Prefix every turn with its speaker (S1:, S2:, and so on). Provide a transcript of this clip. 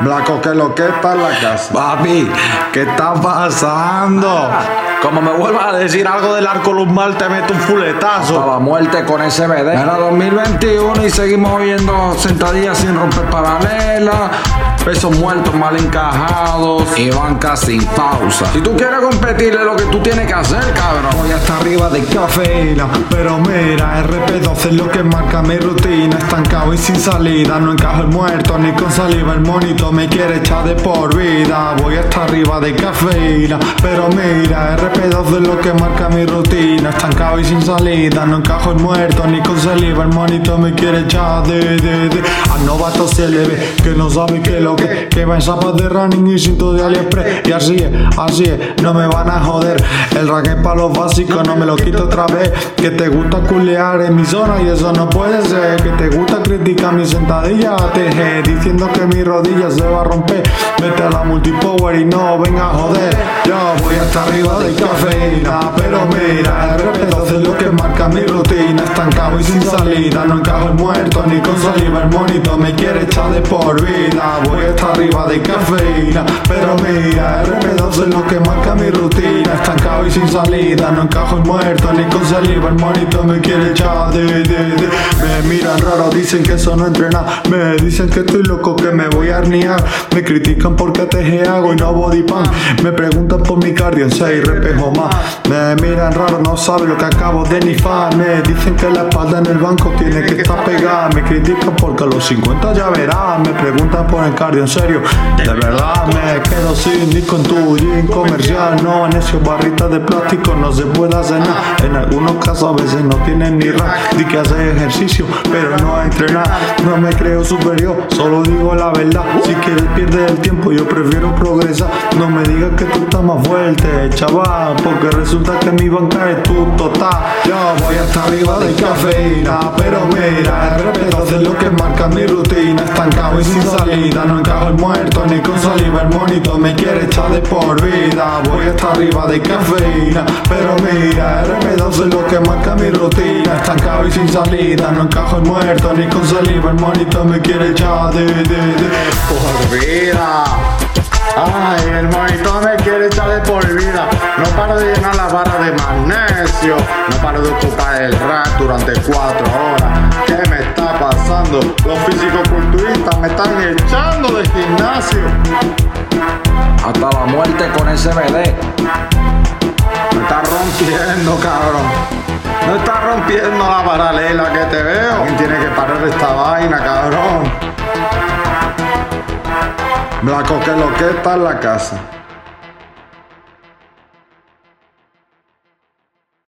S1: Blanco, que lo que está en la casa.
S2: Papi, ¿qué está pasando? Como me vuelvas a decir algo del arco lumbar, te meto un fuletazo.
S1: Hasta la muerte con ese BD.
S2: Era 2021 y seguimos viendo sentadillas sin romper paralela, pesos muertos mal encajados
S1: Y banca sin pausa.
S2: Si tú quieres competirle lo que tú tienes que hacer, cabrón.
S3: Voy hasta arriba de cafeína, pero mira, RP12 es lo que marca mi rutina. Estancado y sin salida, no encajo el muerto ni con saliva. El monito me quiere echar de por vida. Voy hasta arriba de cafeína, pero mira, RP12 es lo que marca mi rutina. Estancado y sin salida, no encajo el muerto ni con saliva. El monito me quiere echar de, de, de. A novato se le ve que no sabe qué es lo que, que va en zapas de running y cinto de AliExpress. Y así es, así es, no me van a joder. El racket para los básicos no me lo quito otra vez. Que te gusta culear en mi zona y eso no puede ser. Que te gusta criticar mi sentadilla, teje, diciendo que mi rodilla se va a romper. Vete a la multipower y no venga a joder. Yo voy hasta arriba de cafeína, pero mira, el respeto es lo que marca mi rutina. Estancado y sin salida, no encajo el muerto ni con saliva. El monito me quiere echar de por vida. Voy hasta arriba de cafeína, pero mira, el respeto es lo que marca mi rutina. Estancado y sin salida, no encajo el muerto ni con saliva. El monito me quiere echar de, de, de. Me miran raro, dicen que eso no entrena. Me dicen que estoy loco, que me voy a herniar. Me critican porque teje hago y no body pan. Me preguntan por mi cardio en 6 repejo más. Me miran raro, no saben lo que acabo de nifar. Me dicen que la espalda en el banco tiene que estar pegada. Me critican porque a los 50 ya verás. Me preguntan por el cardio en serio. De verdad me quedo sin disco en tu gym comercial. No, en esos barritas de plástico no se puede hacer nada. En algunos casos a veces no tienen ni rack. Di que hace ejercicio, pero no entrenar. No me creo superior, solo digo la verdad. Si quieres pierder el tiempo, yo prefiero progresar. No me digas que tú estás más fuerte, chaval. Porque resulta que mi banca es tu total. Yo voy hasta arriba de cafeína, pero mira, el respeto es lo que marca mi rutina. Estancado y sin salida, no encajo el muerto ni con saliva. El monito me quiere echar de por vida. Voy hasta arriba de cafeína, pero mira, el respeto es lo que marca mi rutina. Estancado y sin salida, no encajo el muerto ni con saliva. El monito me quiere echar de, de, de.
S1: Por vida. Ay, el monito me quiere echar de por vida. No paro de llenar la barra de magnesio. No paro de ocupar el rack durante cuatro horas. ¿Qué me está pasando? Los físico-culturistas me están echando del gimnasio.
S2: Hasta la muerte con ese BD.
S1: Me está rompiendo, cabrón. Me está rompiendo la paralela que te veo. Alguien tiene que parar esta vaina, cabrón. Blanco, que lo que está en la casa.